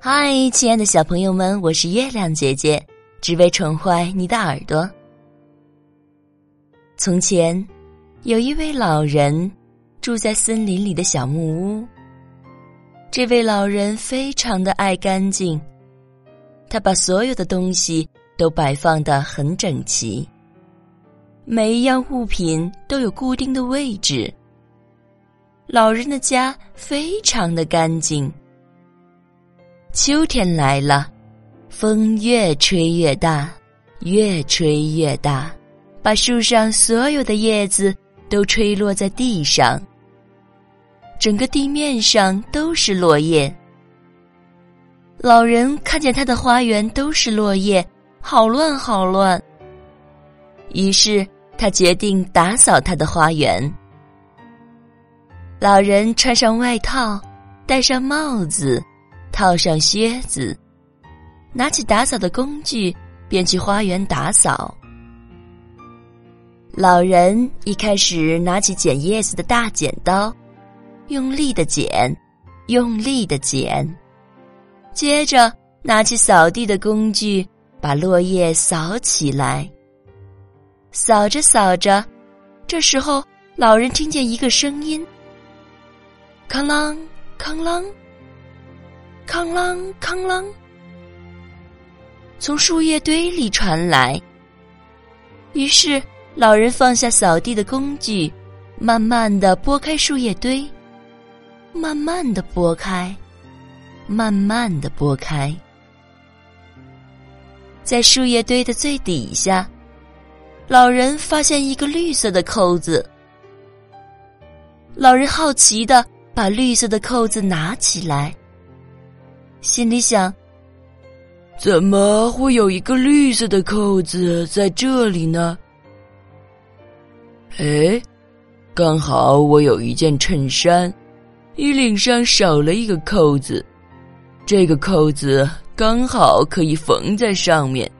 嗨，亲爱的小朋友们，我是月亮姐姐，只为宠坏你的耳朵。从前，有一位老人住在森林里的小木屋。这位老人非常的爱干净，他把所有的东西都摆放的很整齐，每一样物品都有固定的位置。老人的家非常的干净。秋天来了，风越吹越大，越吹越大，把树上所有的叶子都吹落在地上。整个地面上都是落叶。老人看见他的花园都是落叶，好乱好乱。于是他决定打扫他的花园。老人穿上外套，戴上帽子。套上靴子，拿起打扫的工具，便去花园打扫。老人一开始拿起剪叶子的大剪刀，用力的剪，用力的剪，接着拿起扫地的工具，把落叶扫起来。扫着扫着，这时候老人听见一个声音：“哐啷，哐啷。”哐啷哐啷，从树叶堆里传来。于是老人放下扫地的工具，慢慢的拨开树叶堆，慢慢的拨开，慢慢的拨开。在树叶堆的最底下，老人发现一个绿色的扣子。老人好奇的把绿色的扣子拿起来。心里想：怎么会有一个绿色的扣子在这里呢？哎，刚好我有一件衬衫，衣领上少了一个扣子，这个扣子刚好可以缝在上面。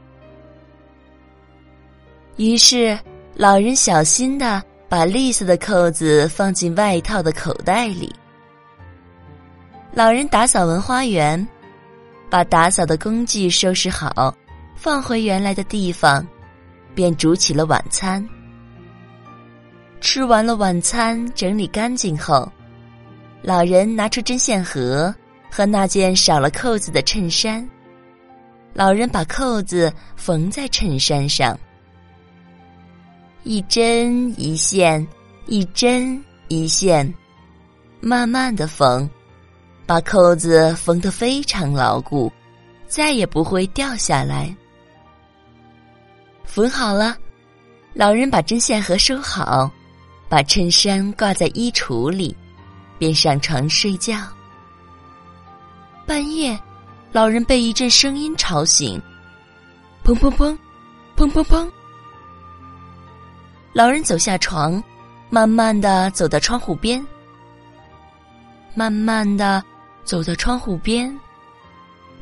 于是，老人小心的把绿色的扣子放进外套的口袋里。老人打扫完花园，把打扫的工具收拾好，放回原来的地方，便煮起了晚餐。吃完了晚餐，整理干净后，老人拿出针线盒和那件少了扣子的衬衫。老人把扣子缝在衬衫上，一针一线，一针一线，慢慢的缝。把扣子缝得非常牢固，再也不会掉下来。缝好了，老人把针线盒收好，把衬衫挂在衣橱里，便上床睡觉。半夜，老人被一阵声音吵醒，砰砰砰，砰砰砰。老人走下床，慢慢的走到窗户边，慢慢的。走到窗户边，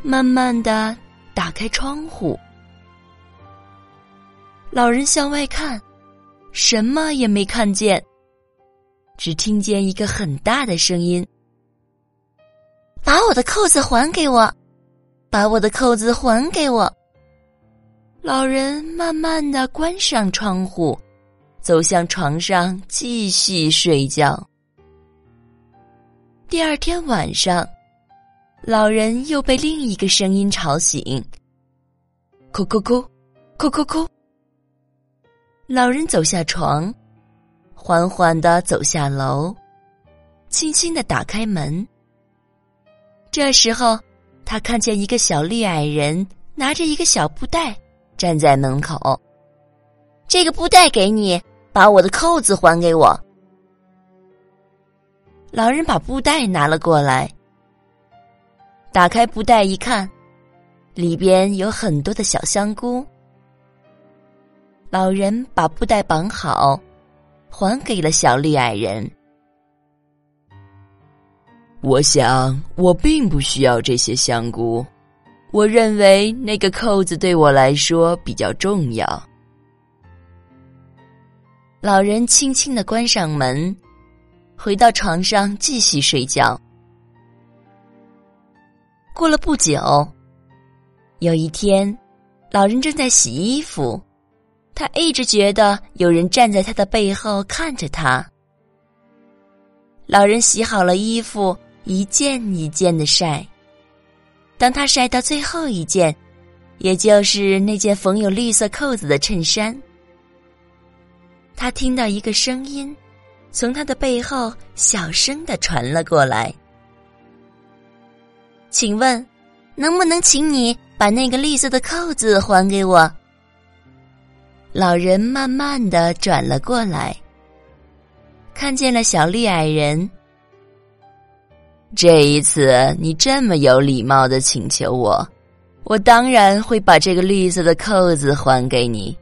慢慢的打开窗户。老人向外看，什么也没看见，只听见一个很大的声音：“把我的扣子还给我！把我的扣子还给我！”老人慢慢的关上窗户，走向床上继续睡觉。第二天晚上。老人又被另一个声音吵醒，哭哭哭，哭哭哭。老人走下床，缓缓的走下楼，轻轻的打开门。这时候，他看见一个小绿矮人拿着一个小布袋站在门口。这个布袋给你，把我的扣子还给我。老人把布袋拿了过来。打开布袋一看，里边有很多的小香菇。老人把布袋绑好，还给了小绿矮人。我想，我并不需要这些香菇。我认为那个扣子对我来说比较重要。老人轻轻的关上门，回到床上继续睡觉。过了不久，有一天，老人正在洗衣服，他一直觉得有人站在他的背后看着他。老人洗好了衣服，一件一件的晒。当他晒到最后一件，也就是那件缝有绿色扣子的衬衫，他听到一个声音从他的背后小声的传了过来：“请问，能不能请你把那个绿色的扣子还给我？”老人慢慢的转了过来。看见了小绿矮人，这一次你这么有礼貌的请求我，我当然会把这个绿色的扣子还给你。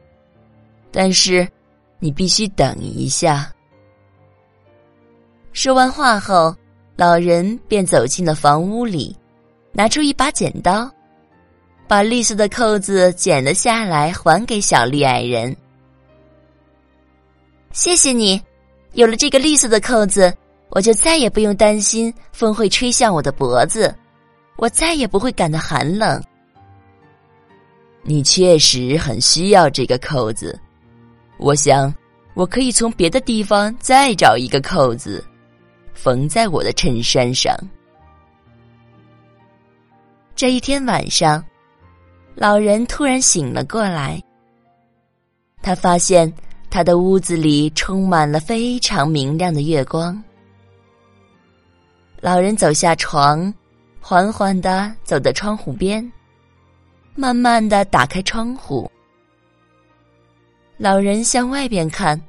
但是，你必须等一下。说完话后，老人便走进了房屋里，拿出一把剪刀，把绿色的扣子剪了下来，还给小绿矮人。谢谢你。有了这个绿色的扣子，我就再也不用担心风会吹向我的脖子，我再也不会感到寒冷。你确实很需要这个扣子，我想我可以从别的地方再找一个扣子，缝在我的衬衫上。这一天晚上，老人突然醒了过来，他发现。他的屋子里充满了非常明亮的月光。老人走下床，缓缓的走到窗户边，慢慢的打开窗户。老人向外边看，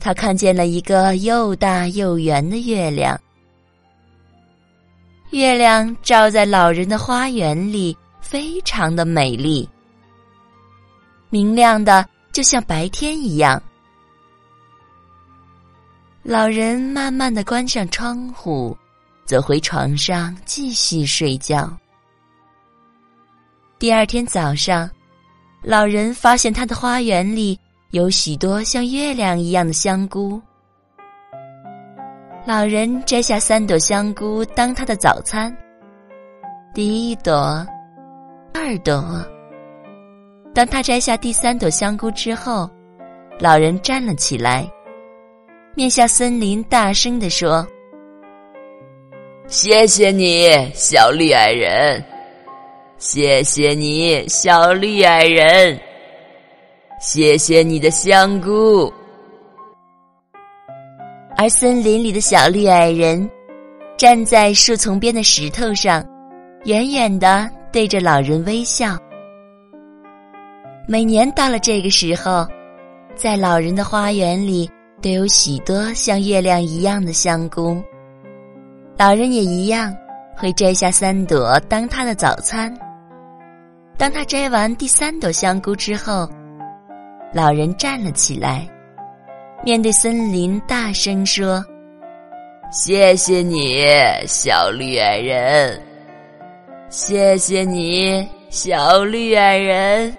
他看见了一个又大又圆的月亮。月亮照在老人的花园里，非常的美丽，明亮的。就像白天一样，老人慢慢的关上窗户，走回床上继续睡觉。第二天早上，老人发现他的花园里有许多像月亮一样的香菇。老人摘下三朵香菇当他的早餐。第一朵，二朵。当他摘下第三朵香菇之后，老人站了起来，面向森林，大声地说：“谢谢你，小绿矮人！谢谢你，小绿矮人！谢谢你的香菇。”而森林里的小绿矮人站在树丛边的石头上，远远的对着老人微笑。每年到了这个时候，在老人的花园里都有许多像月亮一样的香菇。老人也一样会摘下三朵当他的早餐。当他摘完第三朵香菇之后，老人站了起来，面对森林大声说：“谢谢你，小绿矮人！谢谢你，小绿矮人！”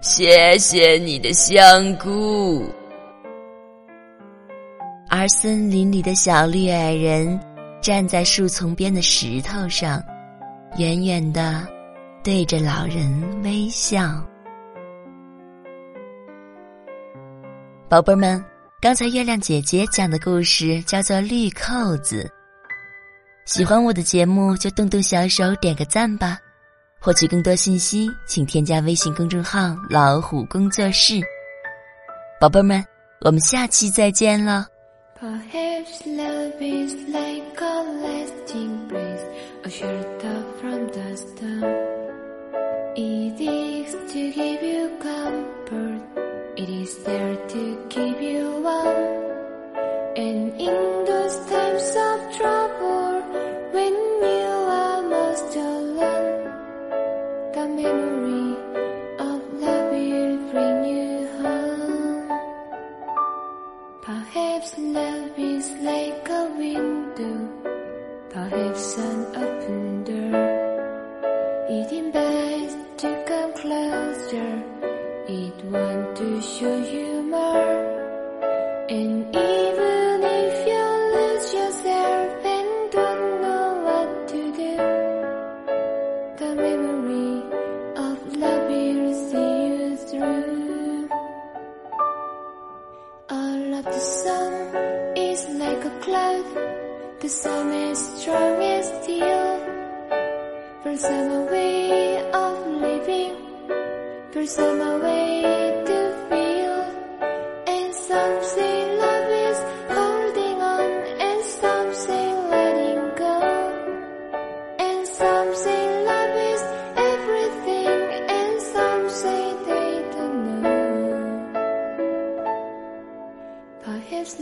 谢谢你的香菇。而森林里的小绿矮人站在树丛边的石头上，远远的对着老人微笑。宝贝儿们，刚才月亮姐姐讲的故事叫做《绿扣子》。喜欢我的节目就动动小手点个赞吧，获取更多信息请添加微信公众号“老虎工作室”。宝贝儿们，我们下期再见了。It want to show you more. And even if you lose yourself and don't know what to do, the memory of love will see you through. All of the sun is like a cloud. The sun is strong as steel. For some way of love. Some way to feel. And some say love is holding on. And some say letting go. And some say love is everything. And some say they don't know. Perhaps